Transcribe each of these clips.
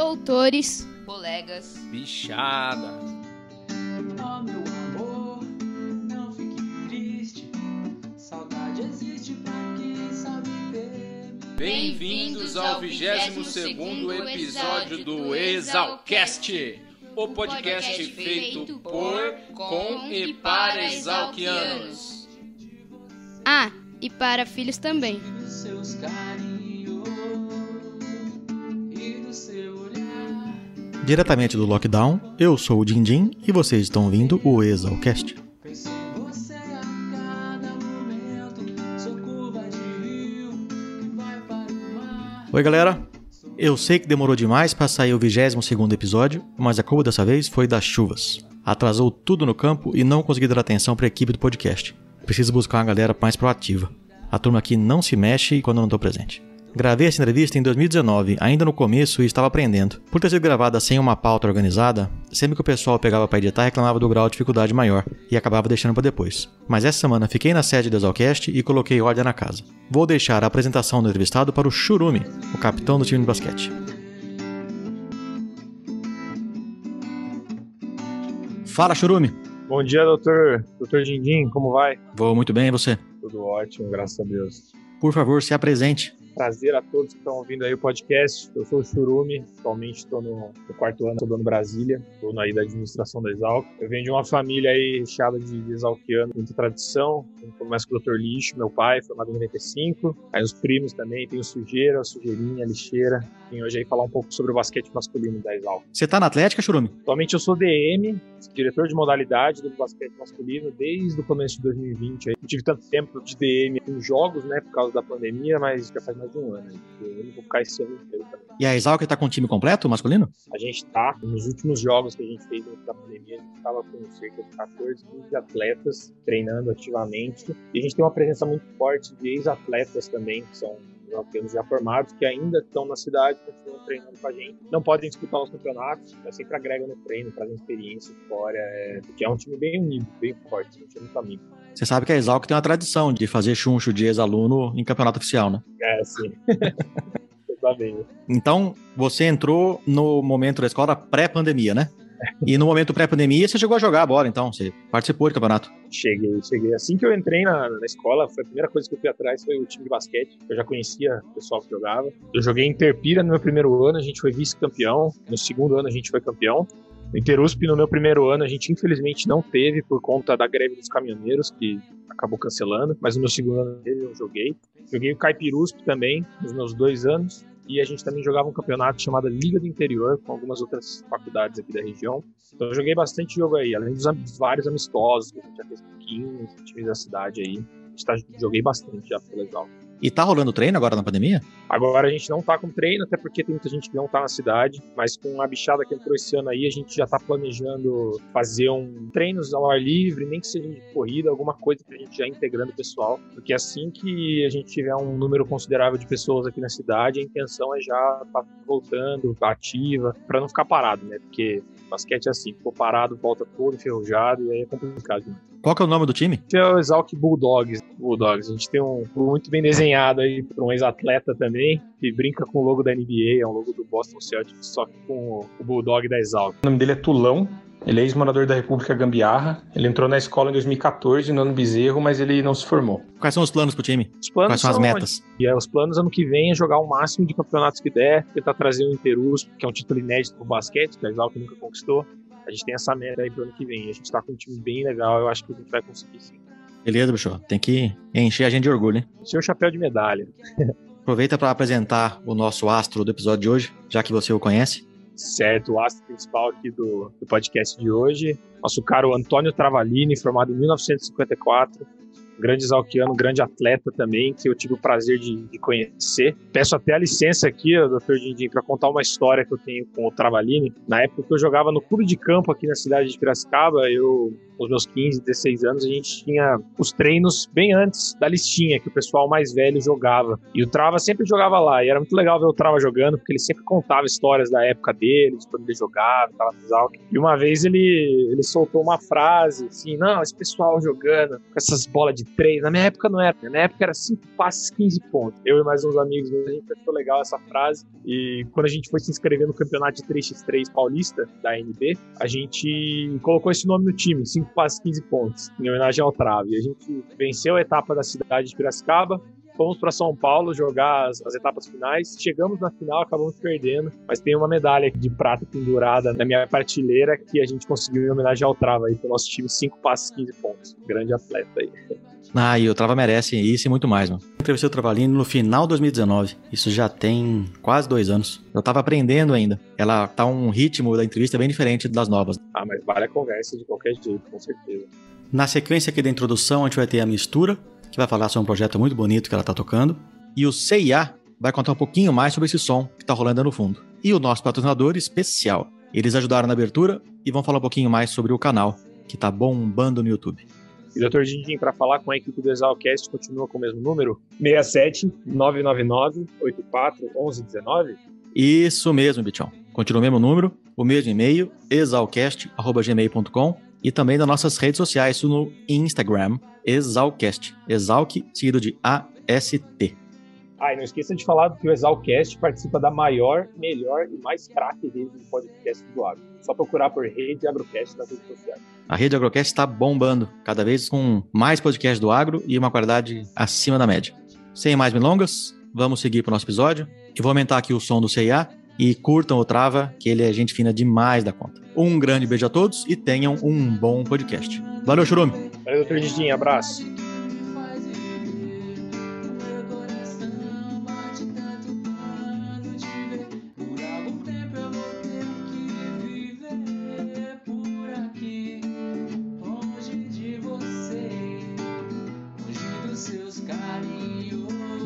doutores, colegas, bichada. Oh, meu amor, não fique triste. Saudade existe pra quem sabe ter. Bem-vindos ao 22º episódio do Exalcast, o podcast feito por, com e para exalquianos. ah, e para filhos também. Diretamente do lockdown, eu sou o Dindim e vocês estão ouvindo o Exalcast. Oi galera, eu sei que demorou demais para sair o 22º episódio, mas a culpa dessa vez foi das chuvas. Atrasou tudo no campo e não consegui dar atenção para a equipe do podcast. Preciso buscar uma galera mais proativa. A turma aqui não se mexe quando eu não estou presente. Gravei essa entrevista em 2019, ainda no começo e estava aprendendo. Por ter sido gravada sem uma pauta organizada, sempre que o pessoal pegava para editar reclamava do grau de dificuldade maior e acabava deixando para depois. Mas essa semana fiquei na sede do Exalcast e coloquei ordem na casa. Vou deixar a apresentação do entrevistado para o Churumi, o capitão do time de basquete. Fala, Churumi! Bom dia, doutor, doutor Dindim, como vai? Vou muito bem, e você? Tudo ótimo, graças a Deus. Por favor, se apresente. Prazer a todos que estão ouvindo aí o podcast. Eu sou o Churumi, atualmente estou no, no quarto ano, estou em Brasília, estou aí da administração da Exalc. Eu venho de uma família aí recheada de, de exalquiano, muita tradição. Começo com o Dr. Lixo, meu pai, formado em 95. Aí os primos também, tem o Sujeira, a Sujeirinha, a Lixeira. Vim hoje aí falar um pouco sobre o basquete masculino da Exalc. Você tá na Atlética, Churumi? Atualmente eu sou DM, diretor de modalidade do basquete masculino desde o começo de 2020. Aí. Não tive tanto tempo de DM em jogos, né, por causa da pandemia, mas já faz mais de um ano. Eu vou ficar esse ano inteiro também. E a Exalc tá com o time completo, masculino? A gente tá, nos últimos jogos que a gente fez antes da pandemia, a gente estava com cerca de 14, 15 atletas treinando ativamente. E a gente tem uma presença muito forte de ex-atletas também, que são exalquianos já formados, que ainda estão na cidade, continuam treinando com a gente. Não podem disputar os campeonatos, mas sempre agregam no treino, trazem experiência, história, é, porque é um time bem unido, bem forte, um time muito amigo. Você sabe que a Exalc tem uma tradição de fazer chuncho de ex-aluno em campeonato oficial, né? É, sim. Então, você entrou no momento da escola pré-pandemia, né? E no momento pré-pandemia, você chegou a jogar a bola, então? Você participou do campeonato? Cheguei, cheguei. Assim que eu entrei na, na escola, foi a primeira coisa que eu fui atrás foi o time de basquete. Eu já conhecia o pessoal que jogava. Eu joguei em Interpira no meu primeiro ano, a gente foi vice-campeão. No segundo ano a gente foi campeão. No Interusp, no meu primeiro ano, a gente infelizmente não teve por conta da greve dos caminhoneiros, que acabou cancelando. Mas no meu segundo ano eu joguei. Joguei o Caipirusp também, nos meus dois anos. E a gente também jogava um campeonato chamado Liga do Interior, com algumas outras faculdades aqui da região. Então eu joguei bastante jogo aí, além dos vários amistosos que a gente já fez com 15 times da cidade aí. Tá, joguei bastante já pelo Exalc. E tá rolando treino agora na pandemia? Agora a gente não tá com treino, até porque tem muita gente que não tá na cidade, mas com a bichada que entrou esse ano aí, a gente já tá planejando fazer um treinos ao ar livre, nem que seja de corrida, alguma coisa pra gente já integrando o pessoal, porque assim que a gente tiver um número considerável de pessoas aqui na cidade, a intenção é já tá voltando, ativa, pra não ficar parado, né? Porque basquete é assim, ficou parado, volta todo enferrujado e aí é complicado. Né? Qual que é o nome do time? Esse é o Exalc Bulldogs. Bulldogs. A gente tem um muito bem desenhado aí para um ex-atleta também, que brinca com o logo da NBA, é um logo do Boston Celtics, só que com o Bulldog da Exalc. O nome dele é Tulão. Ele é ex-morador da República Gambiarra. Ele entrou na escola em 2014, no ano Bezerro, mas ele não se formou. Quais são os planos pro time? Os planos Quais são as metas? E é, os planos ano que vem é jogar o máximo de campeonatos que der, tentar trazer o Interus, que é um título inédito pro basquete, que a Exalc nunca conquistou. A gente tem essa meta aí pro ano que vem. A gente tá com um time bem legal, eu acho que a gente vai conseguir sim. Beleza, bicho? Tem que encher a gente de orgulho, hein? Seu chapéu de medalha. Aproveita para apresentar o nosso astro do episódio de hoje, já que você o conhece. Certo, o astro principal aqui do, do podcast de hoje, nosso caro Antônio Travalini, formado em 1954, grande exalquiano, grande atleta também, que eu tive o prazer de, de conhecer. Peço até a licença aqui, Dr. Dindim, para contar uma história que eu tenho com o Travalini. Na época que eu jogava no clube de campo aqui na cidade de Piracicaba, eu os meus 15, 16 anos, a gente tinha os treinos bem antes da listinha que o pessoal mais velho jogava. E o Trava sempre jogava lá. E era muito legal ver o Trava jogando, porque ele sempre contava histórias da época dele, de quando ele jogava, tava no. E uma vez ele, ele soltou uma frase assim: Não, esse pessoal jogando com essas bolas de três. Na minha época não era. Na minha época era cinco passes, 15 pontos. Eu e mais uns amigos a gente achou legal essa frase. E quando a gente foi se inscrever no campeonato de 3x3 paulista da NB, a gente colocou esse nome no time, cinco passes, 15 pontos, em homenagem ao Trave. A gente venceu a etapa da cidade de Piracicaba, fomos para São Paulo jogar as, as, etapas finais. Chegamos na final, acabamos perdendo, mas tem uma medalha de prata pendurada na minha prateleira que a gente conseguiu em homenagem ao Trava aí, pro nosso time, 5 passes, 15 pontos. Grande atleta aí. Ah, e o Trava merece isso e muito mais, mano. Entrevistei o Travalino no final de 2019. Isso já tem quase dois anos. Eu tava aprendendo ainda. Ela tá um ritmo da entrevista bem diferente das novas. Ah, mas vale a conversa de qualquer jeito, com certeza. Na sequência aqui da introdução, a gente vai ter a mistura, que vai falar sobre um projeto muito bonito que ela está tocando. E o CIA vai contar um pouquinho mais sobre esse som que está rolando no fundo. E o nosso patrocinador especial. Eles ajudaram na abertura e vão falar um pouquinho mais sobre o canal, que está bombando no YouTube. E Dr. Dindim, para falar com a equipe do Exalcast, continua com o mesmo número? 67 999 84 1119? Isso mesmo, Bichão. Continua o mesmo número, o mesmo e-mail, exalcast.gmail.com e também nas nossas redes sociais, no Instagram, Exalcast. Exalc, seguido de A-S-T. Ah, e não esqueça de falar que o Exalcast participa da maior, melhor e mais craque rede de podcast do agro. Só procurar por Rede Agrocast nas redes sociais. A Rede Agrocast está bombando, cada vez com mais podcasts do agro e uma qualidade acima da média. Sem mais milongas, vamos seguir para o nosso episódio. Eu vou aumentar aqui o som do CIA e curtam o Trava, que ele é gente fina demais da conta. Um grande beijo a todos e tenham um bom podcast. Valeu, Churume! Valeu, Didinho. Abraço.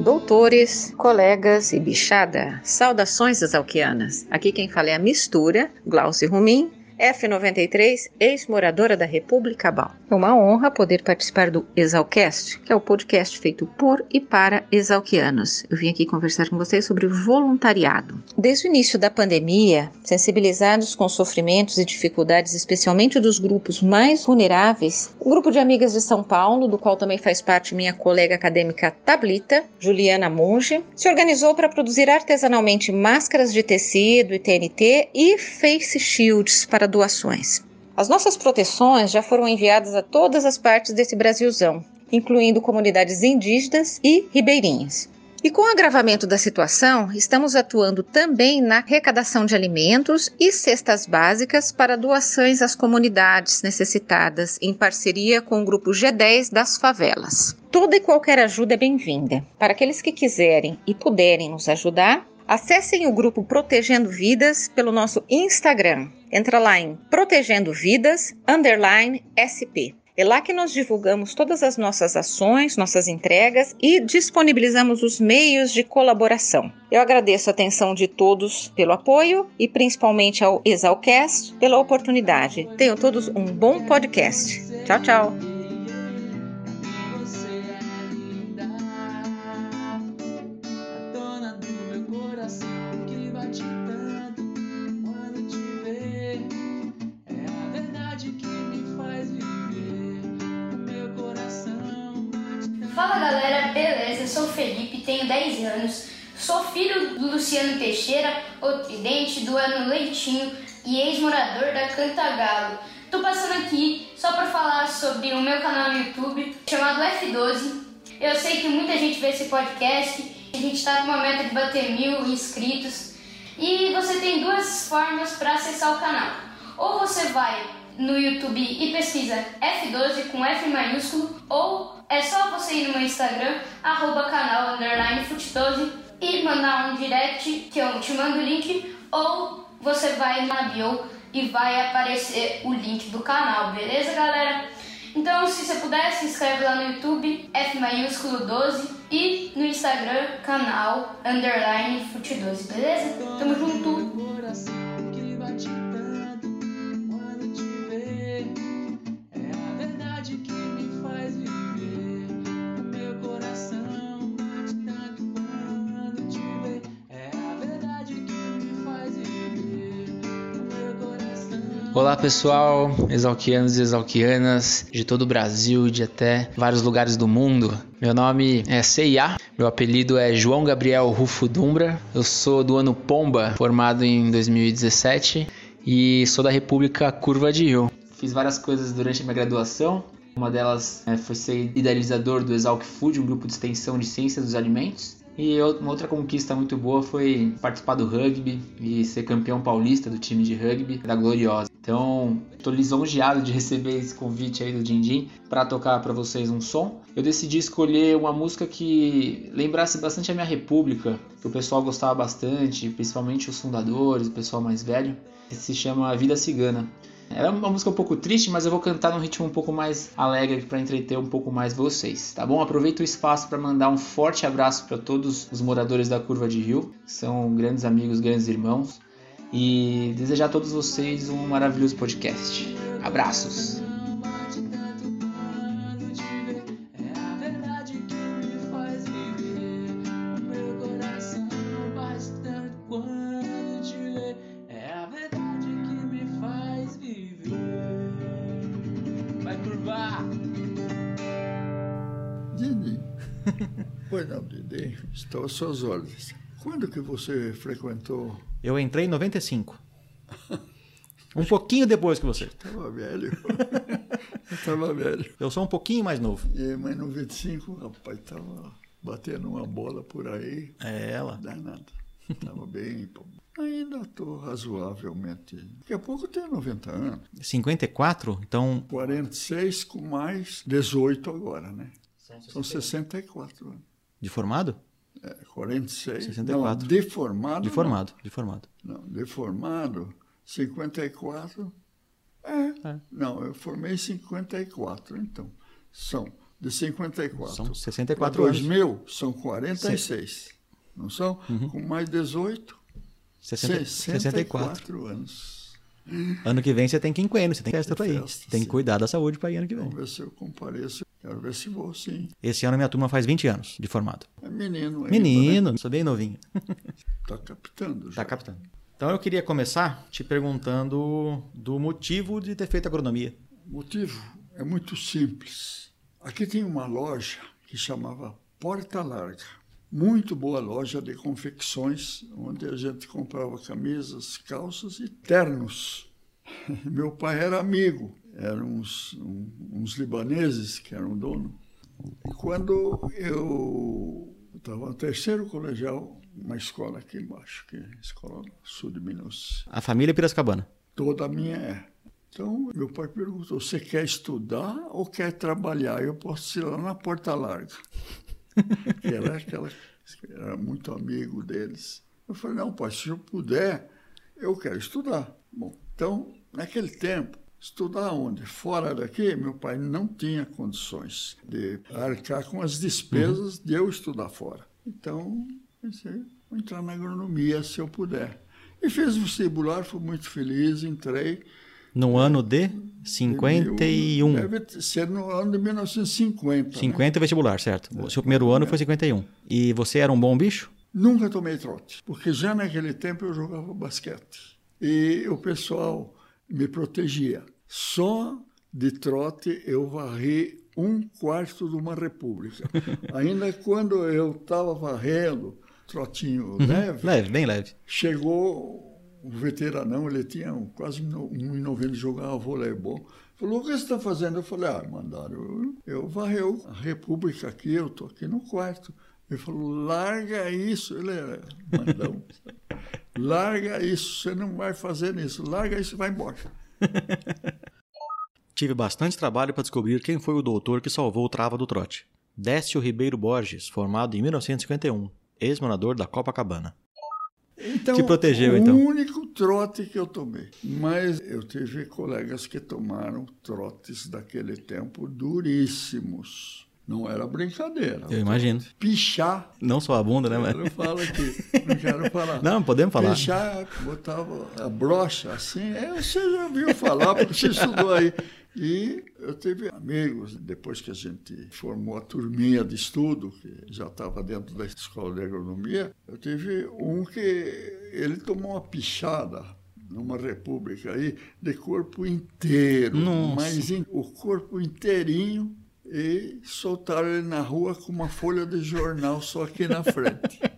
Doutores, colegas e bichada, saudações exalquianas. Aqui quem fala é a mistura, Glaucio Rumim, F93, ex-moradora da República Bal. É uma honra poder participar do Exalcast, que é o podcast feito por e para exalquianos. Eu vim aqui conversar com vocês sobre voluntariado. Desde o início da pandemia, sensibilizados com os sofrimentos e dificuldades, especialmente dos grupos mais vulneráveis, o grupo de amigas de São Paulo, do qual também faz parte minha colega acadêmica Tablita, Juliana Monge, se organizou para produzir artesanalmente máscaras de tecido e TNT e face shields para doações. As nossas proteções já foram enviadas a todas as partes desse Brasilzão, incluindo comunidades indígenas e ribeirinhas. E com o agravamento da situação, estamos atuando também na arrecadação de alimentos e cestas básicas para doações às comunidades necessitadas, em parceria com o grupo G10 das favelas. Toda e qualquer ajuda é bem-vinda. Para aqueles que quiserem e puderem nos ajudar, Acessem o grupo Protegendo Vidas pelo nosso Instagram. Entra lá em Protegendo Vidas underline SP. É lá que nós divulgamos todas as nossas ações, nossas entregas e disponibilizamos os meios de colaboração. Eu agradeço a atenção de todos pelo apoio e principalmente ao Exalcast pela oportunidade. Tenham todos um bom podcast. Tchau, tchau. Galera, beleza? Sou Felipe, tenho 10 anos, sou filho do Luciano Teixeira, o Tridente, do Ano Leitinho e ex-morador da Cantagalo. Tô passando aqui só para falar sobre o meu canal no YouTube chamado F12. Eu sei que muita gente vê esse podcast, a gente está com uma meta de bater mil inscritos e você tem duas formas para acessar o canal. Ou você vai no YouTube e pesquisa F12 com F maiúsculo, ou é só você ir no meu Instagram, arroba canal underline fut12 e mandar um direct que eu te mando o link, ou você vai na bio e vai aparecer o link do canal, beleza galera? Então se você puder, se inscreve lá no YouTube, F maiúsculo 12 e no Instagram, canal underline fut12, beleza? Tamo junto! Olá pessoal, exalquianos e exalquianas de todo o Brasil e de até vários lugares do mundo. Meu nome é CIA, meu apelido é João Gabriel Rufo Dumbra, eu sou do ano Pomba, formado em 2017 e sou da República Curva de Rio. Fiz várias coisas durante a minha graduação, uma delas é, foi ser idealizador do Exalc Food, um grupo de extensão de ciência dos alimentos. E uma outra conquista muito boa foi participar do rugby e ser campeão paulista do time de rugby da Gloriosa. Então, estou lisonjeado de receber esse convite aí do Dindim para tocar para vocês um som. Eu decidi escolher uma música que lembrasse bastante a minha república, que o pessoal gostava bastante, principalmente os fundadores, o pessoal mais velho, que se chama Vida Cigana. É uma música um pouco triste, mas eu vou cantar num ritmo um pouco mais alegre para entreter um pouco mais vocês, tá bom? Aproveito o espaço para mandar um forte abraço para todos os moradores da Curva de Rio, que são grandes amigos, grandes irmãos, e desejar a todos vocês um maravilhoso podcast. Abraços! Pois não, Didi, estou às suas ordens. Quando que você frequentou? Eu entrei em 95. Um pouquinho depois que você. Estava velho. Estava velho. Eu sou um pouquinho mais novo. E, mas no 25, rapaz, estava batendo uma bola por aí. É ela. Danado. Estava bem. Ainda estou razoavelmente. Daqui a pouco eu tenho 90 anos. 54? Então. 46 com mais 18 agora, né? São 64 anos. De formado? É, 46. 64. Não, deformado. De formado, de formado. Não, deformado, 54. É. É. Não, eu formei em 54, então. São de 54. São 64 Pra anos. 2000 são 46. Não são? Uhum. Com mais 18, 60, 64, 64. anos. Ano que vem você tem quinquênio, você tem festa pra ir. Festa, Tem que cuidar da saúde pra ir ano que vem. Vamos ver se eu compareço. Quero ver se vou, sim. Esse ano minha turma faz 20 anos de formado. É menino ainda, Menino, sou bem novinho. Tá captando já. Tá captando. Então eu queria começar te perguntando do motivo de ter feito agronomia. O motivo é muito simples. Aqui tem uma loja que chamava Porta Larga. Muito boa loja de confecções, onde a gente comprava camisas, calças e ternos. Meu pai era amigo, eram uns, um- uns libaneses que eram dono. E quando eu estava no terceiro colegial, uma escola aqui embaixo, que é a Escola Sul de Minas, A família é Piracicabana. Toda a minha é. Então, meu pai perguntou: você quer estudar ou quer trabalhar? Eu posso ir lá na Porta Larga. que era aquela. Era muito amigo deles. Eu falei: não, pai, se eu puder, eu quero estudar. Bom, então, naquele tempo, estudar onde? Fora daqui, meu pai não tinha condições de arcar com as despesas de eu estudar fora. Então, pensei, vou entrar na agronomia se eu puder. E fiz vestibular, fui muito feliz, entrei. No ano de 51. Deve ser no ano de 1950. né? 50 vestibular, certo. O seu primeiro ano foi 51. E você era um bom bicho? Nunca tomei trote, porque já naquele tempo eu jogava basquete. E o pessoal me protegia. Só de trote eu varri um quarto de uma república. Ainda quando eu estava varrendo, trotinho leve, Leve, bem leve. chegou o veteranão, ele tinha um- quase no- 1,90 jogava voleibol. Falou, o que você está fazendo? Eu falei, ah, mandaram eu, eu varreu a república aqui, eu estou aqui no quarto. Ele falou, larga isso. Ele era mandão. larga isso, você não vai fazer isso. Larga isso e vai embora. Tive bastante trabalho para descobrir quem foi o doutor que salvou o Trava do Trote. Décio Ribeiro Borges, formado em 1951, ex-morador da Copacabana. Então, Te protegeu, o então. único trote que eu tomei. Mas eu tive colegas que tomaram trotes daquele tempo duríssimos. Não era brincadeira. Eu imagino. Pichar. Não só a bunda, né? Eu não Mas... falo aqui, não quero falar. Não, podemos falar. Pichar, botava a brocha assim, é, você já ouviu falar, porque você estudou aí. E eu tive amigos, depois que a gente formou a turminha de estudo, que já estava dentro da escola de agronomia, eu tive um que ele tomou uma pichada numa república aí, de corpo inteiro, Nossa. mas o corpo inteirinho, e soltaram ele na rua com uma folha de jornal só aqui na frente.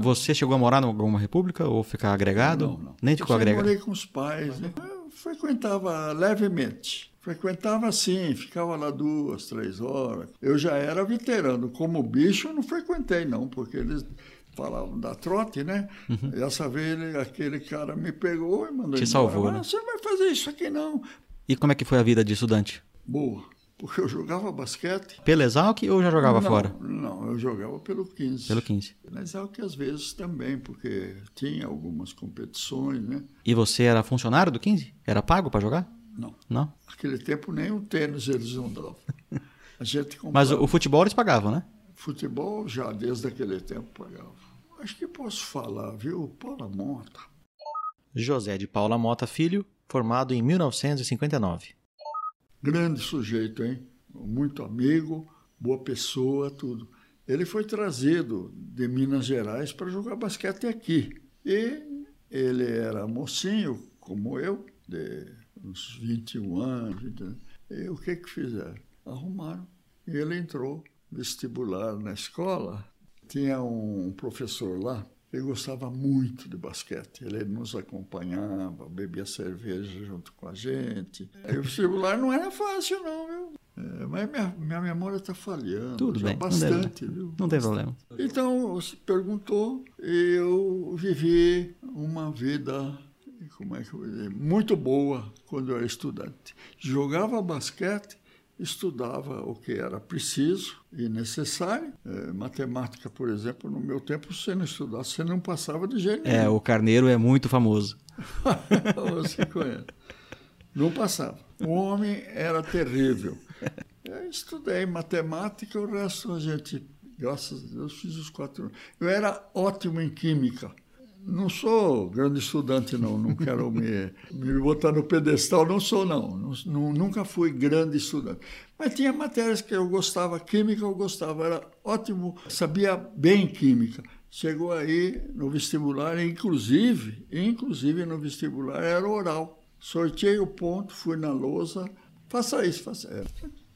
Você chegou a morar em alguma república ou ficar agregado? Não, não. Nem ficou Eu agregado? morei com os pais, né? Eu frequentava levemente. Frequentava assim, ficava lá duas, três horas. Eu já era veterano. Como bicho, eu não frequentei, não, porque eles falavam da trote, né? E Dessa vez ele- aquele cara me pegou e mandou Uhum. Te embora. salvou, né? Você não vai fazer isso aqui, não. E como é que foi a vida de estudante? Boa. Porque eu jogava basquete. Pela Exalc ou já jogava não, fora? Não, eu jogava pelo 15. Pelo 15. Mas é o que às vezes também, porque tinha algumas competições, né? E você era funcionário do 15? Era pago para jogar? Não. Não? Naquele tempo nem o tênis eles não davam. A gente comprava. Mas o, o futebol eles pagavam, né? Futebol já desde aquele tempo pagava. Acho que posso falar, viu? Paula Mota. José de Paula Mota Filho, formado em 1959. Grande sujeito, hein? Muito amigo, boa pessoa, tudo. Ele foi trazido de Minas Gerais para jogar basquete aqui. E ele era mocinho, como eu, de uns 21 anos. 20 anos. E o que que fizeram? Arrumaram. E ele entrou vestibular na escola. Tinha um professor lá, ele gostava muito de basquete. Ele nos acompanhava, bebia cerveja junto com a gente. E o vestibular não era fácil, não, viu? É, mas minha, minha memória está falhando. Tudo já bem. não Bastante, tem- viu? Não tem problema. Então, você perguntou, eu vivi uma vida, como é que eu vou dizer, muito boa quando eu era estudante. Jogava basquete, estudava o que era preciso e necessário. Eh, matemática, por exemplo, no meu tempo, se você não estudasse, você não passava de jeito É, o Carneiro é muito famoso. Você conhece. Não passava. O homem era terrível. Eu estudei matemática, o resto a gente, graças a Deus, fiz os quatro anos. Eu era ótimo em química. Não sou grande estudante, não. Não quero me, me botar no pedestal. Não sou, não. Nunca fui grande estudante. Mas tinha matérias que eu gostava. Química eu gostava. Era ótimo. Sabia bem química. Chegou aí no vestibular, inclusive, inclusive no vestibular era oral. Sorteei o ponto, fui na lousa. Faça isso, faça. É.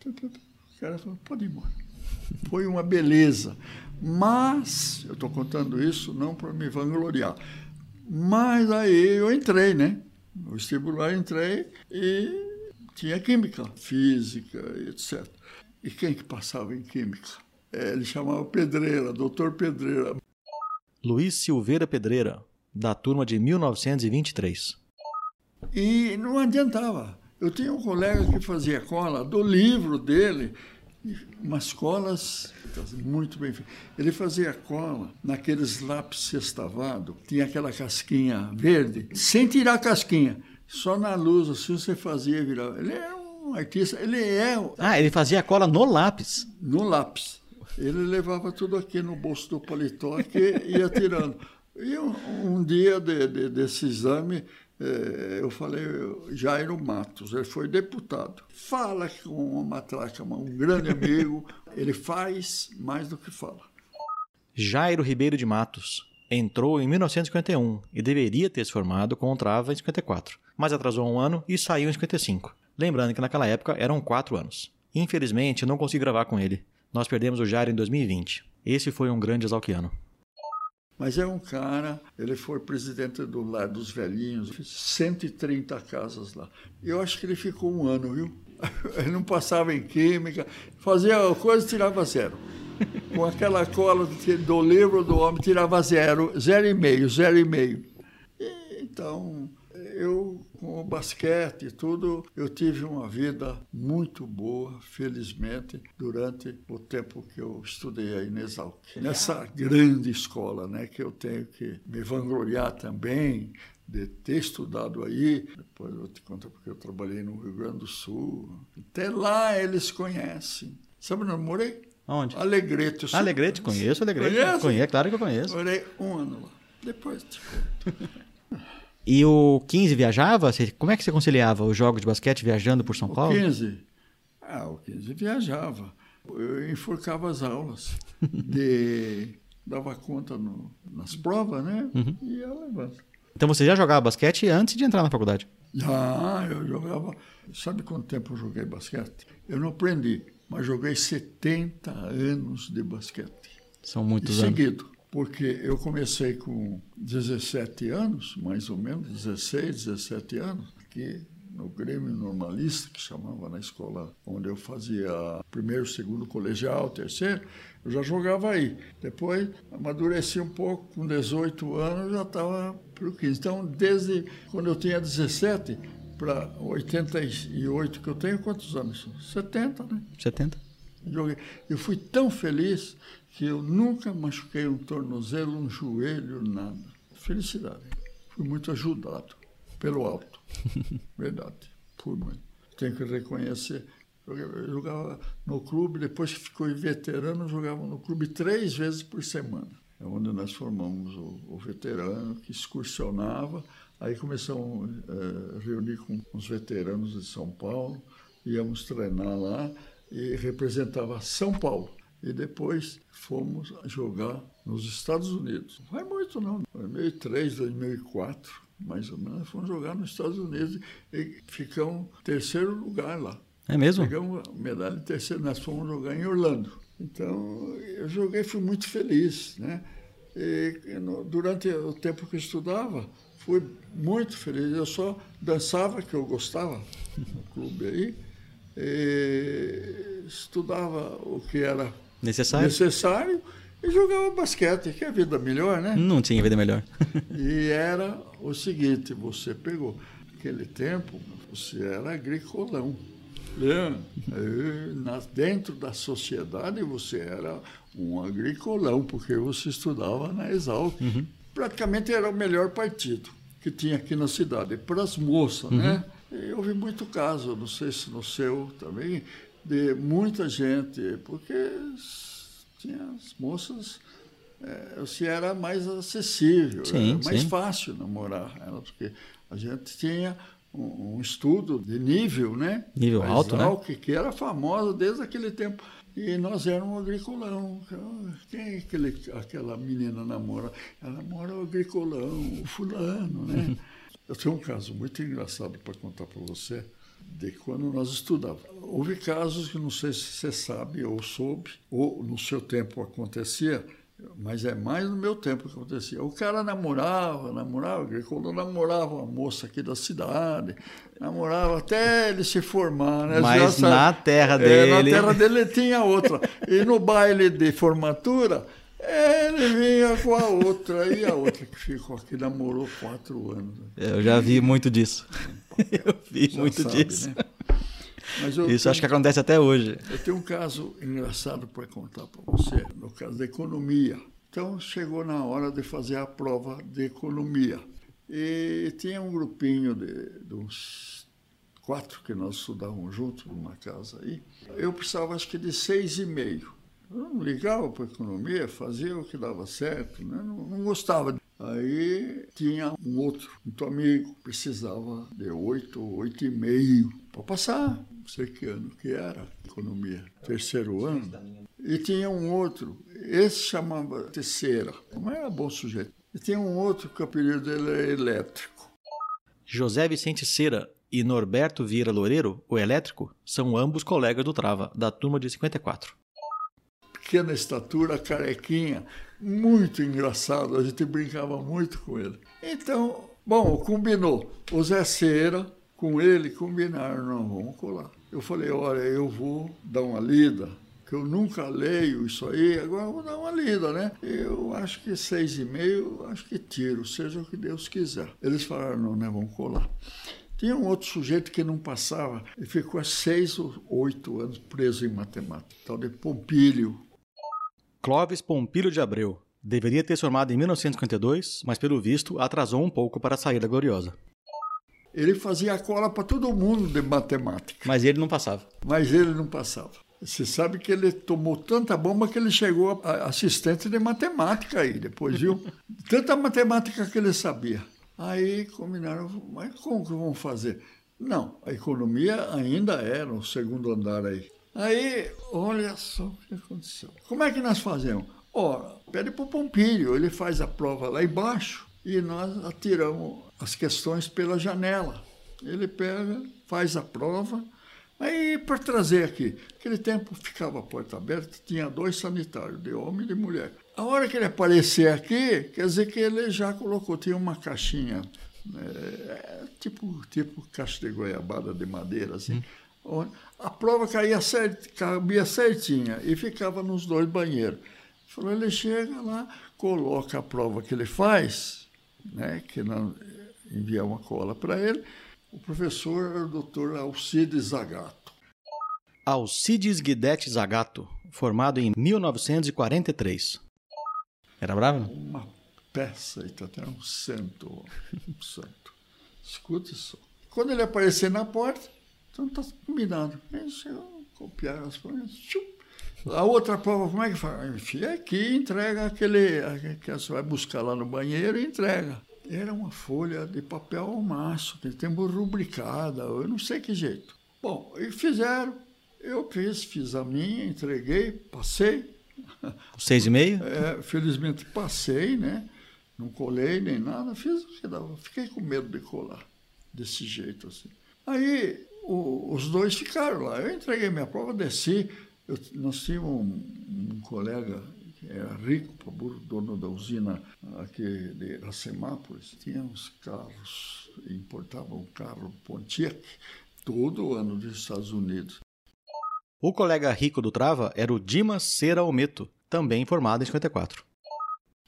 O cara falou, pode ir embora. Foi uma beleza. Mas, eu estou contando isso não para me vangloriar, mas aí eu entrei, né? No vestibular entrei e tinha química, física, etc. E quem que passava em química? É, ele chamava Pedreira, doutor Pedreira. Luiz Silveira Pedreira, da turma de 1923. E não adiantava. Eu tinha um colega que fazia cola do livro dele, umas colas muito bem feitas. Ele fazia cola naqueles lápis sextavado, tinha aquela casquinha verde, sem tirar a casquinha, só na luz, assim você fazia e virava. Ele é um artista, ele é Ah, ele fazia cola no lápis. no lápis. Ele levava tudo aqui no bolso do paletó que ia tirando. E um, um dia de- de- desse exame, eu falei, Jairo Matos, ele foi deputado. Fala com uma matraca, um grande amigo, ele faz mais do que fala. Jairo Ribeiro de Matos. Entrou em 1951 e deveria ter se formado com o Trava em 54, mas atrasou um ano e saiu em 55. Lembrando que naquela época eram quatro anos. Infelizmente, não consegui gravar com ele. Nós perdemos o Jairo em 2020. Esse foi um grande exalquiano. Mas é um cara, ele foi presidente do Lar dos Velhinhos, fez 130 casas lá. Eu acho que ele ficou um ano, viu? Ele não passava em química, fazia coisa e tirava zero. Com aquela cola do livro do homem, tirava zero, zero e meio, zero e meio. E, então, eu, com o basquete e tudo, eu tive uma vida muito boa, felizmente, durante o tempo que eu estudei aí na Exalc. Nessa grande escola, né, que eu tenho que me vangloriar também, de ter estudado aí. Depois eu te conto porque eu trabalhei no Rio Grande do Sul. Até lá eles conhecem. Sabe onde eu morei? Onde? Alegrete. eu Alegrete, conheço Alegrete. Conhece? Conheço, claro que eu conheço. Morei um ano lá. Depois te conto. E o 15 viajava? Como é que você conciliava os jogos de basquete viajando por São O Paulo? 15? Ah, o 15 viajava. Eu enforcava as aulas de dava conta no- nas provas, né? Uhum. E ia levando. Então você já jogava basquete antes de entrar na faculdade? Ah, eu jogava. Sabe quanto tempo eu joguei basquete? Eu não aprendi, mas joguei 70 anos de basquete. São muitos e anos. seguido, porque eu comecei com 17 anos, mais ou menos, 16, 17 anos, aqui no Grêmio Normalista, que chamava na escola onde eu fazia primeiro, segundo colegial, terceiro, eu já jogava aí. Depois amadureci um pouco, com 18 anos já estava para o 15. Então, desde quando eu tinha 17 para 88 que eu tenho, quantos anos? 70, né? 70. Joguei. Eu fui tão feliz que eu nunca machuquei um tornozelo, um joelho, nada. Felicidade. Fui muito ajudado pelo alto. Verdade. Fui muito. Tenho que reconhecer. Eu jogava no clube, depois que ficou veterano, jogava no clube três vezes por semana. É onde nós formamos o, o veterano, que excursionava. Aí começamos a reunir com os veteranos de São Paulo, íamos treinar lá e representava São Paulo. E depois fomos jogar nos Estados Unidos. Não vai muito não, 2003, 2004, mais ou menos, fomos jogar nos Estados Unidos e ficamos em terceiro lugar lá. É mesmo? Pegamos medalha em terceiro, nós fomos jogar em Orlando. Então, eu joguei, fui muito feliz, né? E durante o tempo que eu estudava, fui muito feliz. Eu só dançava, que eu gostava, no clube aí, estudava o que era Necessário? necessário e jogava basquete, que é a vida melhor, né? Não tinha vida melhor. E era o seguinte, você pegou, naquele tempo, você era agricolão. né? Dentro da sociedade você era um agricolão, porque você estudava na Exalc. Praticamente era o melhor partido que tinha aqui na cidade, para as moças, né? E houve muito caso, não sei se no seu também, de muita gente, porque tinha as moças é, se era mais acessível, Sim, era mais sim. fácil namorar ela, porque a gente tinha um, um estudo de nível, né? Nível alto, né? Exalc, que era famosa desde aquele tempo. E nós éramos agricolão. Quem é aquele, aquela menina namora? Ela namora o agricolão, o fulano, né? Eu tenho um caso muito engraçado para contar para você, de quando nós estudávamos. Houve casos que não sei se você sabe ou soube, ou no seu tempo acontecia, mas é mais no meu tempo que acontecia. O cara namorava, namorava, o agricultor namorava uma moça aqui da cidade, namorava até ele se formar, né? Mas Já na terra É, na dele- terra dele tinha outra. E no baile de formatura, ele vinha com a outra, e a outra que ficou aqui namorou quatro anos. Eu já vi muito disso. Eu vi Já muito sabe, disso. né? Isso tenho- acho que acontece até hoje. eu tenho um caso engraçado para contar para você, no caso da economia. Então, chegou na hora de fazer a prova de economia. E tinha um grupinho de, de uns quatro que nós estudávamos juntos numa casa aí. Eu precisava, acho que, de seis e meio. Eu não ligava para economia, fazia o que dava certo, né? não, não gostava. Aí tinha um outro, muito amigo, precisava de oito, oito e meio para passar, não sei que ano que era, economia, terceiro ano. E tinha um outro, esse chamava Terceira, não era bom sujeito. E tinha um outro que o apelido dele era Elétrico. José Vicente Cera e Norberto Vieira Loureiro, o elétrico, são ambos colegas do Trava, da turma de 54. Pequena estatura, carequinha, muito engraçado, a gente brincava muito com ele. Então, bom, combinou. O Zé Cera com ele combinaram, não, vamos colar. Eu falei, olha, eu vou dar uma lida, que eu nunca leio isso aí, agora vou dar uma lida, né? Eu acho que seis e meio, acho que tiro, seja o que Deus quiser. Eles falaram, não, né, vamos colar. Tinha um outro sujeito que não passava e ficou há seis ou oito anos preso em matemática, tal de Pompílio. Clóvis Pompílio de Abreu. Deveria ter se formado em 1952, mas pelo visto atrasou um pouco para sair da gloriosa. Ele fazia cola para todo mundo de matemática, Mas ele não passava. mas ele não passava. Você sabe que ele tomou tanta bomba que ele chegou assistente de matemática aí, depois, viu? Tanta matemática que ele sabia. Aí combinaram, mas como que vão fazer? Não, a economia ainda é no segundo andar aí. Aí, olha só o que aconteceu. Como é que nós fazemos? Ora, pede para o Pompílio, ele faz a prova lá embaixo e nós atiramos as questões pela janela. Ele pega, faz a prova, aí para trazer aqui. Naquele tempo ficava a porta aberta, tinha dois sanitários, de homem e de mulher. A hora que ele aparecer aqui, quer dizer que ele já colocou, tinha uma caixinha, é, tipo, tipo caixa de goiabada de madeira, assim. onde A prova caía cert, cabia certinha e ficava nos dois banheiros. Falou, ele chega lá, coloca a prova que ele faz, né, que nós enviamos uma cola para ele. O professor era o doutor Alcides Zagato. Alcides Guidetti Zagato, formado em 1943. Era bravo? não? Uma peça, e tá até um santo, um santo. Escute só. Quando ele aparecer na porta, então tá combinado. Aí chegou, copiar as tchum. A outra prova, como é que faz? Enfia aqui, entrega aquele que você vai buscar lá no banheiro e entrega. Era uma folha de papel ao maço, que tem rubricada, eu não sei que jeito. Bom, e fizeram. Eu fiz, fiz a minha, entreguei, passei. Seis e meio? É, felizmente passei, né? Não colei nem nada, fiz o que dava. Fiquei com medo de colar, desse jeito assim. Aí o- os dois ficaram lá. Eu entreguei minha prova, desci. Eu, nós tínhamos um, um colega que era rico, burro, dono da usina aqui de Iracemápolis. Tinha uns carros, importava um carro Pontiac todo ano dos Estados Unidos. O colega rico do Trava era o Dimas Cera Ometo, também formado em 54.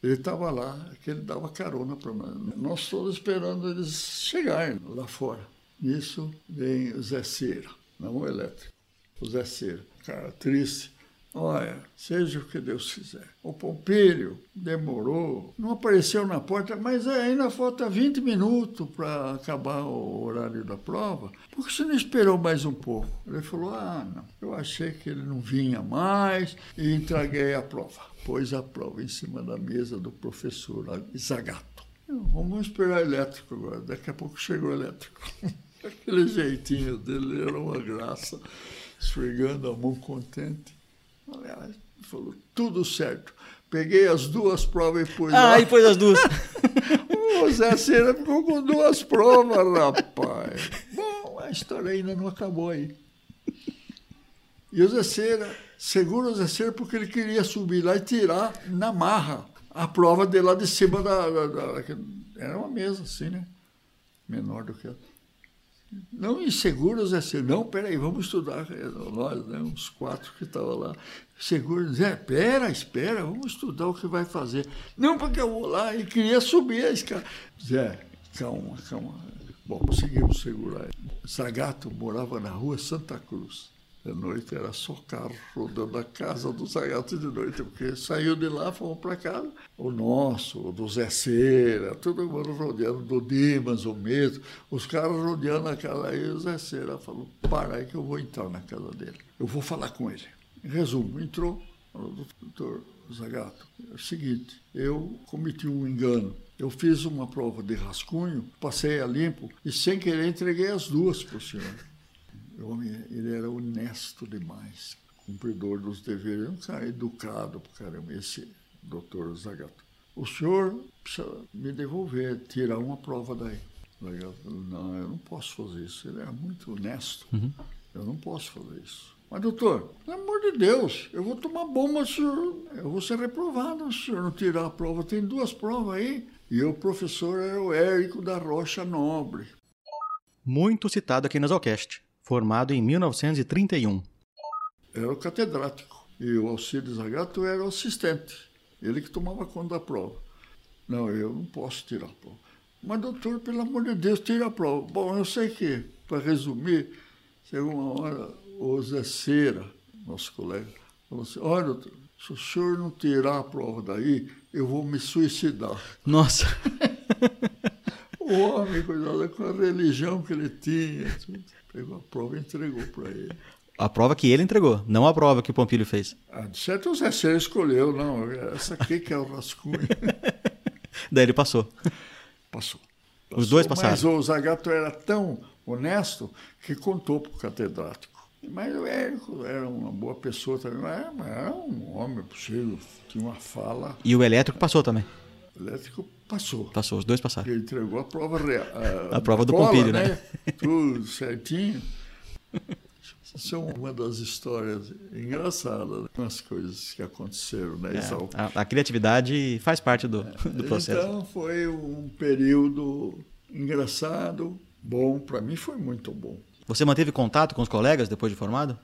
Ele estava lá, que ele dava carona para nós. Nós todos esperando eles chegarem lá fora. Nisso vem o Zé Cera, não o elétrico. O Zé Cera, cara triste. Olha, seja o que Deus quiser. O Pompílio demorou, não apareceu na porta, mas ainda falta 20 minutos para acabar o horário da prova. Por que você não esperou mais um pouco? Ele falou: Ah, não, eu achei que ele não vinha mais e entreguei a prova. Pôs a prova em cima da mesa do professor Zagato. Vamos esperar elétrico agora, daqui a pouco chegou o elétrico. Aquele jeitinho dele era uma graça, esfregando a mão contente. Aliás, falou, tudo certo. Peguei as duas provas e pus lá. Ah, e pôs as duas. O Zé Cera ficou com duas provas, rapaz. Bom, a história ainda não acabou aí. E o Zé Cera, segura o Zé Cera porque ele queria subir lá e tirar na marra a prova de lá de cima da, da- da- Era uma mesa assim, né? Menor do que ela. Não inseguro, Zé Cera. Não, peraí, vamos estudar. Nós, né, uns quatro que estavam lá. Seguro, Zé, pera, espera, vamos estudar o que vai fazer. Não, porque eu vou lá e queria subir a escada. Zé, calma, calma. Bom, conseguimos segurar. ele. Zagato morava na rua Santa Cruz. De noite era só carro rodando a casa do Zagato de noite, porque saiu de lá, fomos para casa. O nosso, o do Zé Cera, todo mundo rodeando, do Dimas, o mesmo, os caras rodeando a casa. Aí o Zé Cera falou: para aí que eu vou entrar na casa dele. Eu vou falar com ele. Em resumo, entrou, falou, doutor Zagato, é o seguinte, eu cometi um engano. Eu fiz uma prova de rascunho, passei a limpo e sem querer entreguei as duas para o senhor. O homem, ele era honesto demais, cumpridor dos deveres, um cara educado para caramba, esse doutor Zagato. O senhor precisa me devolver, tirar uma prova daí. Zagato não, eu não posso fazer isso. Ele era muito honesto. Eu não posso fazer isso. Mas, doutor, pelo amor de Deus, eu vou tomar bomba, senhor. Eu vou ser reprovado se o senhor não tirar a prova. Tem duas provas aí. E o professor era o Érico da Rocha Nobre. Muito citado aqui no Zalcast, formado em 1931. era o catedrático. E o Alcides Zagato era o assistente. Ele que tomava conta da prova. Não, eu não posso tirar a prova. Mas, doutor, pelo amor de Deus, tira a prova. Bom, eu sei que, para resumir, chegou uma hora, o Zé Cera, nosso colega, falou assim, olha, doutor, se o senhor não tirar a prova daí, eu vou me suicidar. Nossa. O homem, cuidado com a religião que ele tinha, tudo. pegou a prova e entregou para ele. A prova que ele entregou, não a prova que o Pompílio fez. Ah, de certo o Zé escolheu, não, essa aqui que é o rascunho. Daí ele passou. Passou. Os dois Mas passaram. o Zagato era tão honesto que contou para o catedrático. Mas o Érico era uma boa pessoa também, mas era, mas era um homem possível, tinha uma fala. E o elétrico passou também. O elétrico passou. Passou, os dois passaram. Ele entregou a prova real. A prova do cola, Pompilho, né? Tudo certinho. Isso é uma das histórias engraçadas, né? umas coisas que aconteceram, né, É, a, a criatividade faz parte do, do processo. Então foi um período engraçado, bom, para mim foi muito bom. Você manteve contato com os colegas depois de formado?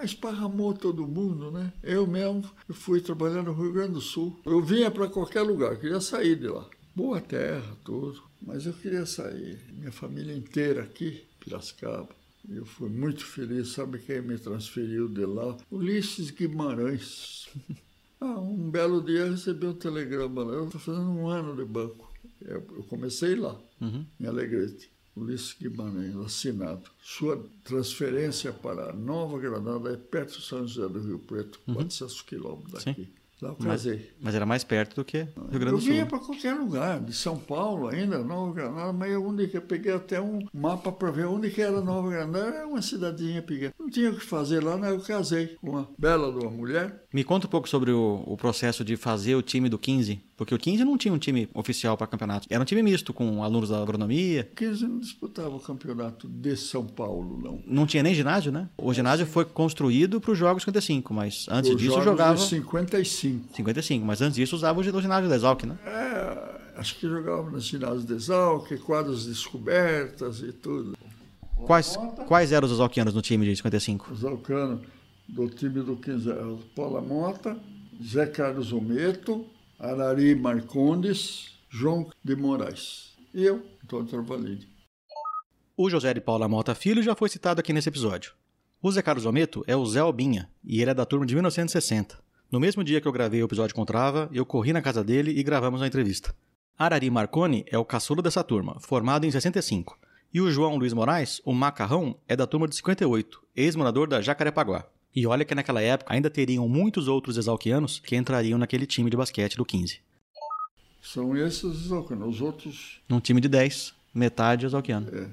Mas esparramou todo mundo, né? Eu mesmo fui trabalhar no Rio Grande do Sul. Eu vinha para qualquer lugar, queria sair de lá. Boa terra, tudo, mas eu queria sair. Minha família inteira aqui, Piracicaba. Eu fui muito feliz. Sabe quem me transferiu de lá? Ulisses Guimarães. Ah, um belo dia eu recebi um telegrama lá. Eu estou fazendo um ano de banco. Eu eu comecei lá, Uhum. em Alegrete. Ulisses Guimarães, assinado. Sua transferência para Nova Granada é perto de São José do Rio Preto, 400 quilômetros daqui. Lá eu Uhum. Mas, casei. mas era mais perto do que Rio Grande Eu do Sul. vinha para qualquer lugar, de São Paulo ainda, Nova Granada, mas onde que eu peguei até um mapa para ver onde que era Nova Granada, era uma cidadinha pequena. Não tinha o que fazer lá, né? Eu casei com uma bela de uma mulher. Me conta um pouco sobre o, o processo de fazer o time do 15, porque o 15 não tinha um time oficial para campeonato. Era um time misto com alunos da agronomia. 15 não disputava o campeonato de São Paulo, não. Não tinha nem ginásio, né? O ginásio foi construído para os Jogos 55, mas antes Os disso jogos jogava de 55. 55, mas antes disso usava o gi- o ginásio da Exalc, né? É, acho que jogava no ginásio de Exalc, quadras descobertas e tudo. Quais, quais eram os exalquianos no time de 55? Zalcano, do time do 15, era o Paula Mota, Zé Carlos Ometo, Arari Marcondes, João de Moraes. E eu, Antônio Travalini. O José de Paula Mota Filho já foi citado aqui nesse episódio. O Zé Carlos Ometo é o Zé Albinha, e ele é da turma de 1960. No mesmo dia que eu gravei o episódio com Trava, eu corri na casa dele e gravamos a entrevista. Arari Marconi é o caçula dessa turma, formado em 65. E o João Luiz Moraes, o Macarrão, é da turma de 58, ex-morador da Jacarepaguá. E olha que naquela época ainda teriam muitos outros exalquianos que entrariam naquele time de basquete do 15. São esses os Zalcanos. Os outros, Num time de 10, metade exalquiano. é,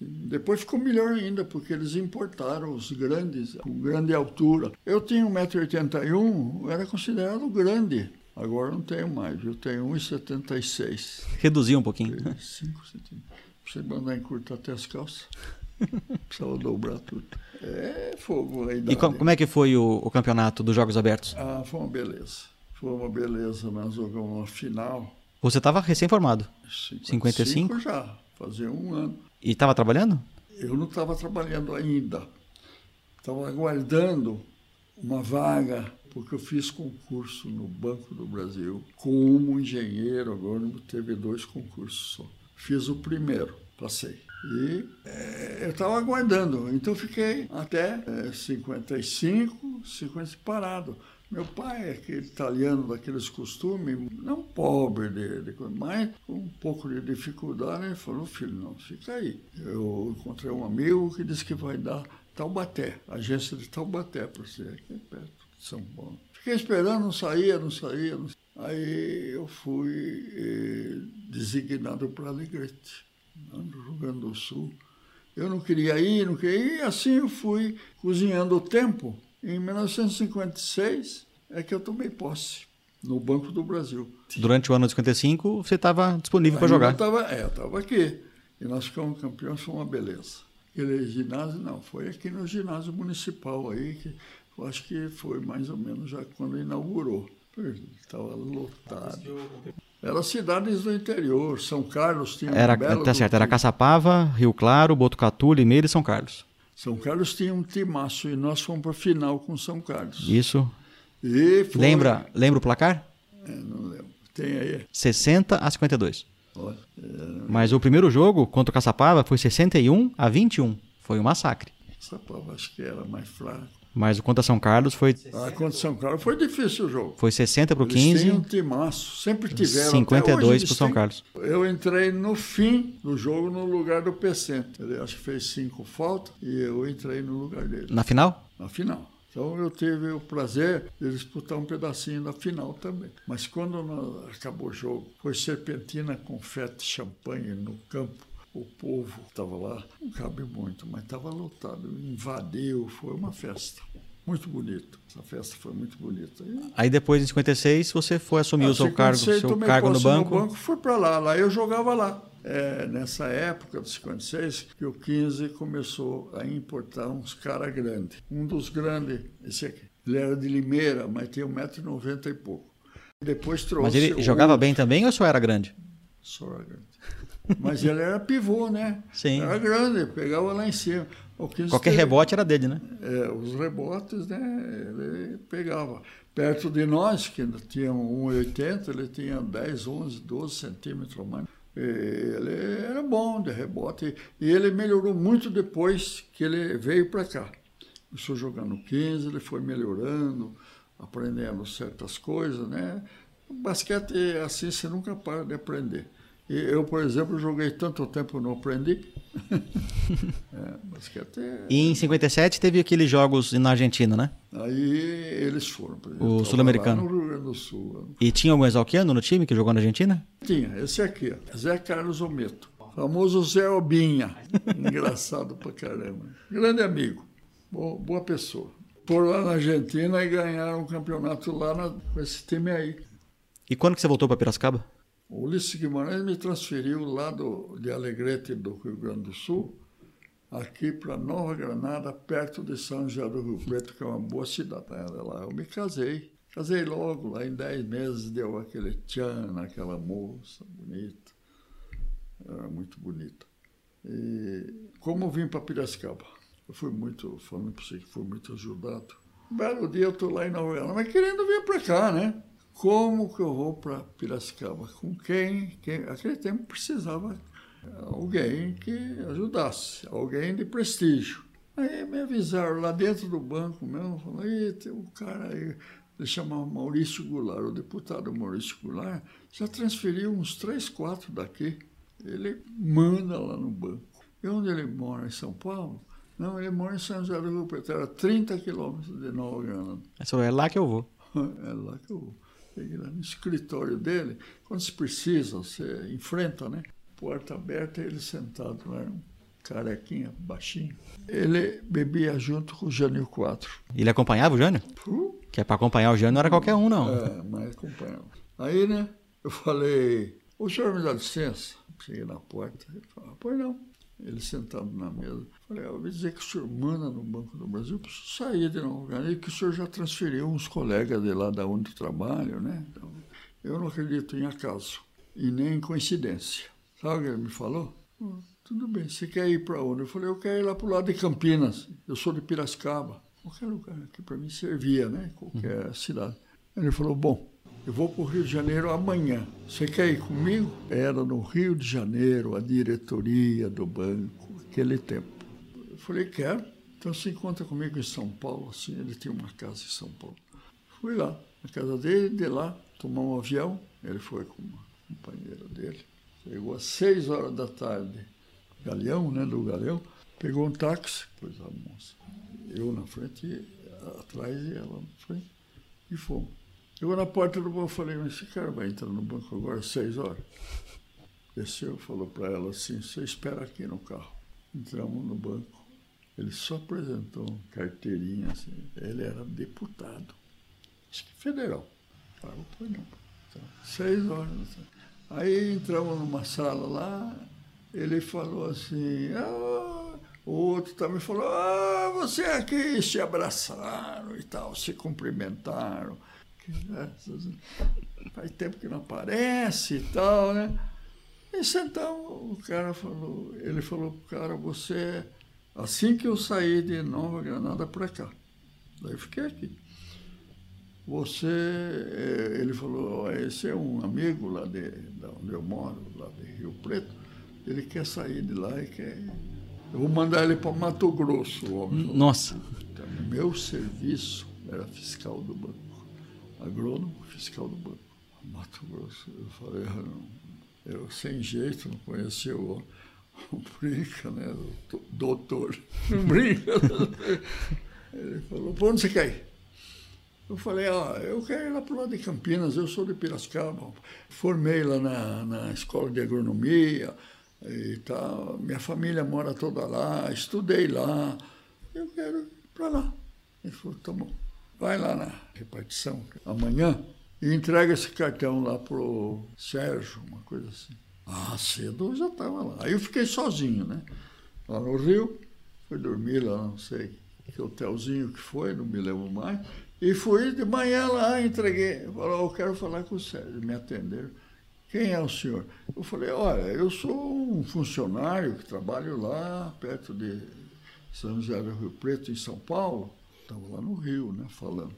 depois ficou melhor ainda, porque eles importaram os grandes, com grande altura. Eu tinha 1,81m, eu era considerado grande. Agora não tenho mais, eu tenho 1,76m. Reduziu um pouquinho. 5 centímetros. Você mandar encurtar até as calças. Precisava dobrar tudo. É fogo a E idade. como é que foi o, o campeonato dos Jogos Abertos? Ah, foi uma beleza. Foi uma beleza. Nós jogamos uma final. Você estava recém-formado 55 55? já, fazia um ano. e estava trabalhando? Eu não estava trabalhando ainda. Estava aguardando uma vaga, porque eu fiz concurso no Banco do Brasil como engenheiro agrônomo, teve dois concursos só. Fiz o primeiro, passei. E eh, eu estava aguardando, então fiquei até eh, 55, 50 parado. Meu pai é aquele italiano daqueles costumes, não pobre de, de coisa, mas com um pouco de dificuldade, ele falou, filho, não, fica aí. Eu encontrei um amigo que disse que vai dar Taubaté, agência de Taubaté para você, aqui perto de São Paulo. Fiquei esperando, não saía, não saía. Não... Aí eu fui eh, designado para Alegrete, no Rio Grande do Sul. Eu não queria ir, não queria ir, e assim eu fui cozinhando o tempo. Em 1956 é que eu tomei posse no Banco do Brasil. Durante o ano de 55, você estava disponível para jogar. Eu estava é, eu aqui. E nós ficamos campeões, foi uma beleza. Aquele ginásio, não, foi aqui no ginásio municipal aí, que eu acho que foi mais ou menos já quando inaugurou. Estava lotado. Era cidades do interior, São Carlos tinha Era, um belo tá certo, era. Caçapava, Rio Claro, Botucatu, Limeira e São Carlos. São Carlos tinha um timaço e nós fomos para a final com São Carlos. Isso. E foi- Lembra, lembra o placar? É, não lembro. Tem aí. 60 a 52. Olha, é, Mas o primeiro jogo contra o Caçapava foi 61 a 21. Foi um massacre. prova acho que era mais fraco. Mas o contra São Carlos foi, Ah, contra São Carlos foi difícil o jogo. foi 60 para o Eles tinham 15, um timaço, sempre tiveram. 52 até hoje eles pro São têm. Carlos. Eu entrei no fim do jogo no lugar do Pecento. Ele acho que fez cinco faltas e eu entrei no lugar dele, na final. na final. Então eu tive o prazer de disputar um pedacinho da final também. Mas quando acabou o jogo, foi serpentina, confete, champanhe no campo. O povo estava lá, não cabe muito, mas estava lotado, invadiu, foi uma festa. Muito bonito. Essa festa foi muito bonita. E, Aí depois, em 56, você foi assumir ah, o seu cargo, 56, seu cargo no banco. banco. Fui para lá, lá eu jogava lá. É, nessa época, de 56, que o 15 começou a importar uns caras grandes. Um dos grandes, esse aqui, ele era de Limeira, mas tinha 1,90m e pouco. Depois trouxe. Mas ele jogava bem também ou só era grande? Só era grande. Mas ele era pivô, né? Sim. Era grande, pegava lá em cima. O 15 Qualquer teve- rebote era dele, né? é, os rebotes, né? Ele pegava. Perto de nós, que tínhamos 1,80, ele tinha 10, 11, 12 centímetros a mais. Ele era bom de rebote. E ele melhorou muito depois que ele veio para cá. Começou jogando 15, ele foi melhorando, aprendendo certas coisas, né? O basquete é assim, você nunca para de aprender. E eu, por exemplo, joguei tanto tempo não aprendi. é, basquete é... E em 57 teve aqueles jogos na Argentina, né? Aí eles foram. por exemplo, O sul-americano. No Rio Grande do Sul. E tinha algum exalquiano no time que jogou na Argentina? Tinha, esse aqui, ó, Zé Carlos Ometo. Famoso Zé Obinha. Engraçado pra caramba. Grande amigo. Boa, boa pessoa. Por lá na Argentina e ganharam um campeonato lá na- com esse time aí. E quando que você voltou para Piracicaba? O Ulisses Guimarães me transferiu lá do, de Alegrete, do Rio Grande do Sul, aqui para Nova Granada, perto de São José do Rio Preto, que é uma boa cidade. Lá eu me casei. Casei logo, lá em 10 meses deu aquele tchan naquela moça bonita. Era muito bonita. E como eu vim para Piracicaba? Eu fui muito, falando para você que fui muito ajudado. Um belo dia eu estou lá em Nova Granada, mas querendo vir para cá, né? Como que eu vou para Piracicaba? Com quem? quem? Aquele tempo precisava alguém que ajudasse, alguém de prestígio. Aí me avisaram lá dentro do banco mesmo, falaram, tem um cara aí, ele chamava Maurício Goulart, o deputado Maurício Goulart, já transferiu uns três, quatro daqui. Ele manda lá no banco. E onde ele mora? Em São Paulo? Não, ele mora em São José do Rio Preto, era 30 quilômetros de Nova Granada. É lá que eu vou. É lá que eu vou. No escritório dele. Quando se precisa, você enfrenta, né? Porta aberta, ele sentado lá, um carequinha, baixinho. Ele bebia junto com o Jânio Quatro. Ele acompanhava o Jânio? Uh, Que é para acompanhar o Jânio não era qualquer um, não. É, mas acompanhava. Aí, né, eu falei, o senhor me dá licença? Cheguei na porta, ele falou, pois não. Ele sentado na mesa. Falei, eu ouvi dizer que o senhor manda no Banco do Brasil, eu preciso sair de Nova Granada e que o senhor já transferiu uns colegas de lá da onde eu trabalho, né? Então, eu não acredito em acaso e nem em coincidência. Sabe o que ele me falou? "Hum, tudo bem, você quer ir para onde? Eu falei, eu quero ir lá para o lado de Campinas. Eu sou de Piracicaba. Qualquer lugar que para mim servia, né? Qualquer cidade. Ele falou, bom, eu vou para o Rio de Janeiro amanhã. Você quer ir comigo? Era no Rio de Janeiro a diretoria do banco, aquele tempo. Eu falei, quero. Então você encontra comigo em São Paulo, assim, ele tinha uma casa em São Paulo. Fui lá, na casa dele, de lá, tomar um avião. Ele foi com uma companheira dele. Chegou às seis horas da tarde, Galeão, né, do Galeão, pegou um táxi, pôs a moça. Eu na frente, atrás e ela na frente, e fomos. Chegou na porta do banco, eu falei, mas esse cara vai entrar no banco agora às seis horas? Desceu, falou para ela assim, você espera aqui no carro. Entramos no banco. Ele só apresentou carteirinha, assim. Ele era deputado. Acho que federal. Falei, pois não. Então, seis horas. assim. Aí entramos numa sala lá, ele falou assim, ah, o outro também falou, ah, você aqui, se abraçaram e tal, se cumprimentaram. Que graças a- Faz tempo que não aparece e tal, né? E sentamos, o cara falou, ele falou pro cara, você, assim que eu saí de Nova Granada para cá, daí eu fiquei aqui. Você, eh, ele falou, "Ó, esse é um amigo lá de, da onde eu moro, lá de Rio Preto, ele quer sair de lá e quer. Eu vou mandar ele para Mato Grosso, o homem. Nossa. Então, meu serviço era fiscal do banco. Agrônomo, fiscal do banco. Mato Grosso. Eu falei, "Ah, não, eu sem jeito, não conhecia o homem. Brinca, né? do- Doutor. Não brinca. Ele falou, para onde você quer ir? Eu falei, ó, eu quero ir lá para o lado de Campinas, eu sou de Piracicaba. Formei lá na, na escola de agronomia, E tá, minha família mora toda lá, estudei lá, eu quero ir para lá. Ele falou, tá bom, vai lá na repartição amanhã e entrega esse cartão lá pro Sérgio, uma coisa assim. Ah, cedo eu já estava lá. Aí eu fiquei sozinho, né? Lá no Rio, fui dormir lá, não sei que hotelzinho que foi, não me lembro mais. E fui de manhã lá, entreguei. Falou, eu quero falar com o Sérgio. Me atenderam. Quem é o senhor? Eu falei, olha, eu sou um funcionário que trabalho lá, perto de São José do Rio Preto, em São Paulo. Estava lá no Rio, né, falando.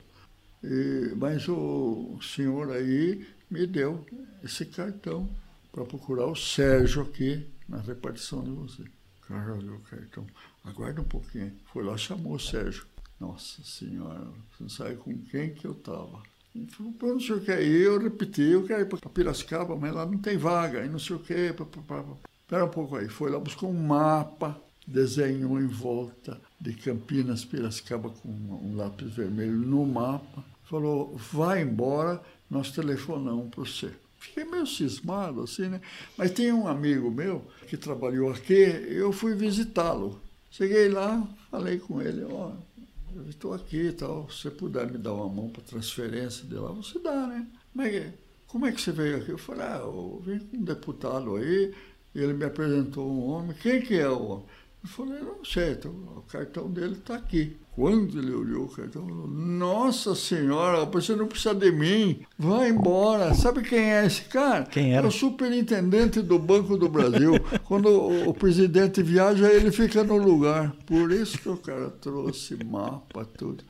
E, mas o senhor aí me deu esse cartão para procurar o Sérgio aqui na repartição de você. O cara olhou o cartão. Aguarda um pouquinho. Foi lá, chamou o Sérgio. Nossa senhora, você não sabe com quem que eu estava. Ele falou, para onde o senhor quer ir? Eu repeti, eu quero ir para Piracicaba, mas lá não tem vaga, e não sei o quê. Espera um pouco aí. Foi lá, buscou um mapa, desenhou em volta de Campinas, Piracicaba, com um lápis vermelho no mapa. Falou, vai embora, nós telefonamos para você. Fiquei meio cismado, assim, né? Mas tem um amigo meu que trabalhou aqui, eu fui visitá-lo. Cheguei lá, falei com ele, ó, oh, eu estou aqui e tal, se você puder me dar uma mão para transferência de lá, você dá, né? Mas como é que você veio aqui? Eu falei, ah, eu vim com um deputado aí, ele me apresentou um homem, quem que é o homem? Eu falei, não sei, então, o cartão dele está aqui. Quando ele olhou o cartão, falou, nossa senhora, você não precisa de mim, vai embora. Sabe quem é esse cara? Quem era? É o superintendente do Banco do Brasil. Quando o, o, presidente viaja, ele fica no lugar. Por isso que o cara trouxe mapa, tudo.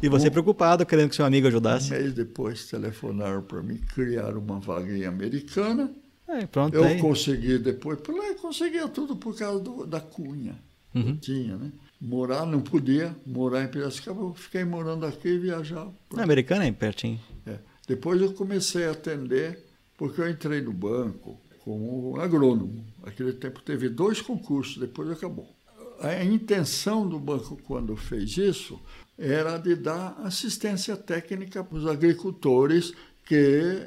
E você um, preocupado, querendo que seu amigo ajudasse? Um mês depois telefonaram para mim, criaram uma vaga em Americana. É, pronto, eu aí. consegui depois, por lá eu conseguia tudo por causa do, da cunha uhum. que tinha, né? Morar, não podia morar em Piracicaba, eu fiquei morando aqui e viajava. Na Americana é pertinho. É. Depois eu comecei a atender, porque eu entrei no banco como agrônomo. Naquele tempo teve dois concursos, depois acabou. A intenção do banco, quando fez isso, era de dar assistência técnica para os agricultores que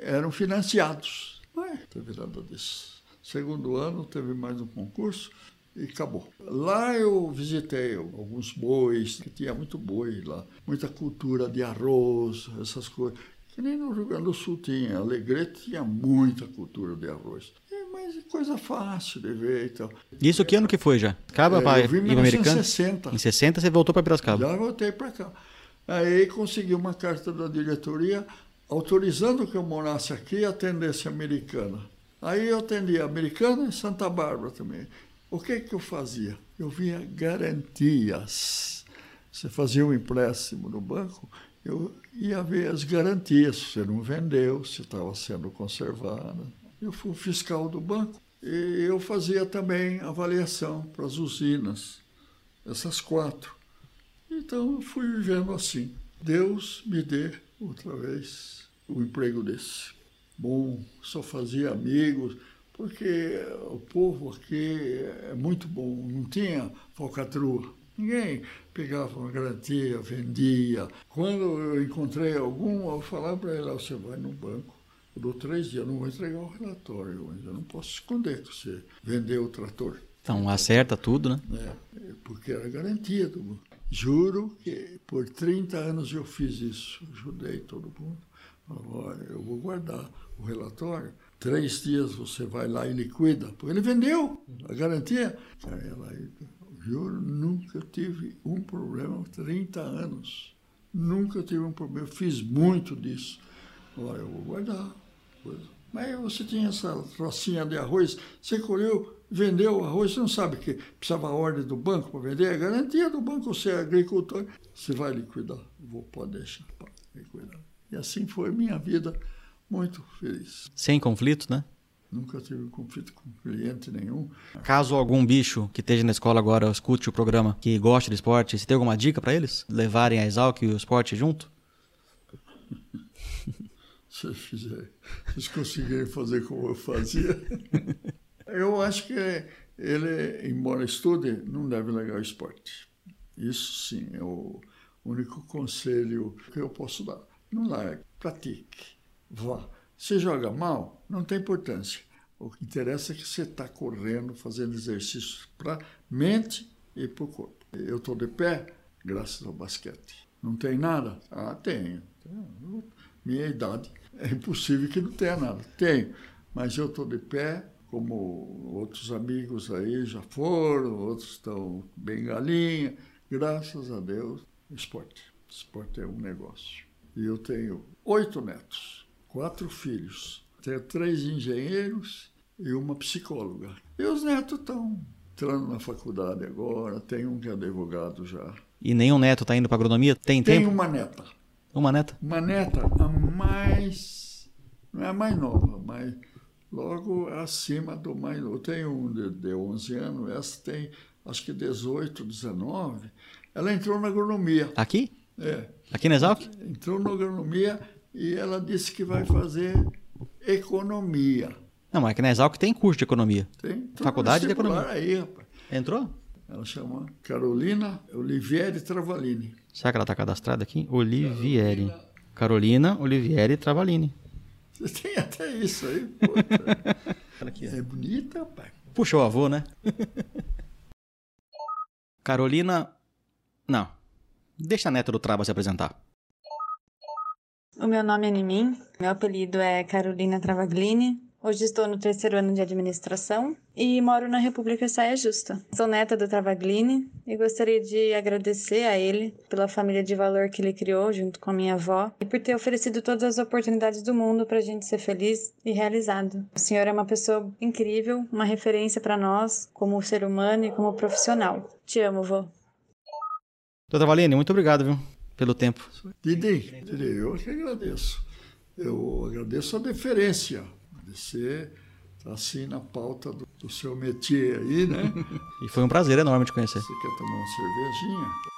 eram financiados. Mas teve nada disso. Segundo ano, teve mais um concurso e acabou. Lá eu visitei alguns bois, que tinha muito boi lá, muita cultura de arroz, essas coisas. Que nem no Rio Grande do Sul tinha, Alegrete tinha muita cultura de arroz. É, mas é coisa fácil de ver e tal. Isso que ano que foi já? Acaba é, para eu vim em 1960. Em 60 você voltou para Piracicaba? Já voltei para cá. Aí consegui uma carta da diretoria autorizando que eu morasse aqui e atendesse americana. Aí eu atendia americana e Santa Bárbara também. O que, que eu fazia? Eu via garantias. Você fazia um empréstimo no banco, eu ia ver as garantias, se você não vendeu, se estava sendo conservado. Eu fui fiscal do banco e eu fazia também avaliação para as usinas, essas quatro. Então eu fui vivendo assim. Deus me dê outra vez um emprego desse. Bom, só fazia amigos porque o povo aqui é muito bom, não tinha falcatrua. Ninguém pegava uma garantia, vendia. Quando eu encontrei algum, eu falava para ele, você vai no banco, eu dou três dias, não vou entregar o relatório, eu não posso esconder que você vendeu o trator. Então acerta tudo, né? É, porque era garantia do banco. Juro que por 30 anos eu fiz isso, ajudei todo mundo. Olha, eu vou guardar o relatório, três dias você vai lá e liquida, porque ele vendeu a garantia. Ela, juro, nunca tive um problema, 30 anos. Nunca tive um problema, fiz muito disso. Olha, eu vou guardar. Mas você tinha essa trocinha de arroz, você colheu, vendeu o arroz, você não sabe que precisava a ordem do banco para vender, a garantia do banco, você é agricultor, você vai liquidar. Vou, pode deixar, pode liquidar. E assim foi minha vida muito feliz. Sem conflito, né? Nunca tive conflito com cliente nenhum. Caso algum bicho que esteja na escola agora escute o programa, que goste de esporte, você tem alguma dica para eles? Levarem a Exalc e o esporte junto? Se fizer, eles conseguirem fazer como eu fazia. eu acho que ele, embora estude, não deve largar o esporte. Isso sim é o único conselho que eu posso dar. Não largue, pratique vá. Se joga mal, não tem importância. O que interessa é que você está correndo, fazendo exercícios para mente e para o corpo. Eu estou de pé graças ao basquete. Não tem nada? Ah, tenho. Minha idade é impossível que não tenha nada. Tenho. Mas eu estou de pé, como outros amigos aí já foram, outros estão bem galinha. Graças a Deus, esporte. Esporte é um negócio. E eu tenho oito netos, quatro filhos. Tenho três engenheiros e uma psicóloga. E os netos estão entrando na faculdade agora, tem um que é advogado já. E nenhum neto tá indo para agronomia? Tem, Tem tempo? uma neta. Uma neta? Uma neta, a mais. Não é a mais nova, mas logo acima do mais novo. Tem um de, de 11 anos, essa tem acho que 18, 19. Ela entrou na agronomia. Aqui? É. Aqui na Exalc? Entrou na agronomia e ela disse que vai fazer economia. Não, mas aqui na Exalc tem curso de economia. Tem entrou no Faculdade de economia. Aí, rapaz. Entrou? Ela chama Carolina Olivieri Travalini. Será que ela tá cadastrada aqui? Olivieri. Carolina Olivieri Travalini. Você tem até isso aí, aqui. É bonita, rapaz. Puxou o avô, né? Carolina. Não. Deixa a neta do Traba se apresentar. O meu nome é Nimin, meu apelido é Carolina Travaglini. Hoje estou no terceiro ano de administração e moro na República Saia Justa. Sou neta do Travaglini e gostaria de agradecer a ele pela família de valor que ele criou junto com a minha avó e por ter oferecido todas as oportunidades do mundo para a gente ser feliz e realizado. O senhor é uma pessoa incrível, uma referência para nós como ser humano e como profissional. Te amo, vô. Doutora Valine, muito obrigado, viu? Pelo tempo. Didi, Didi, eu que agradeço. Eu agradeço a deferência de ser assim na pauta do, do seu métier aí, né? E foi um prazer enorme te conhecer. Você quer tomar uma cervejinha?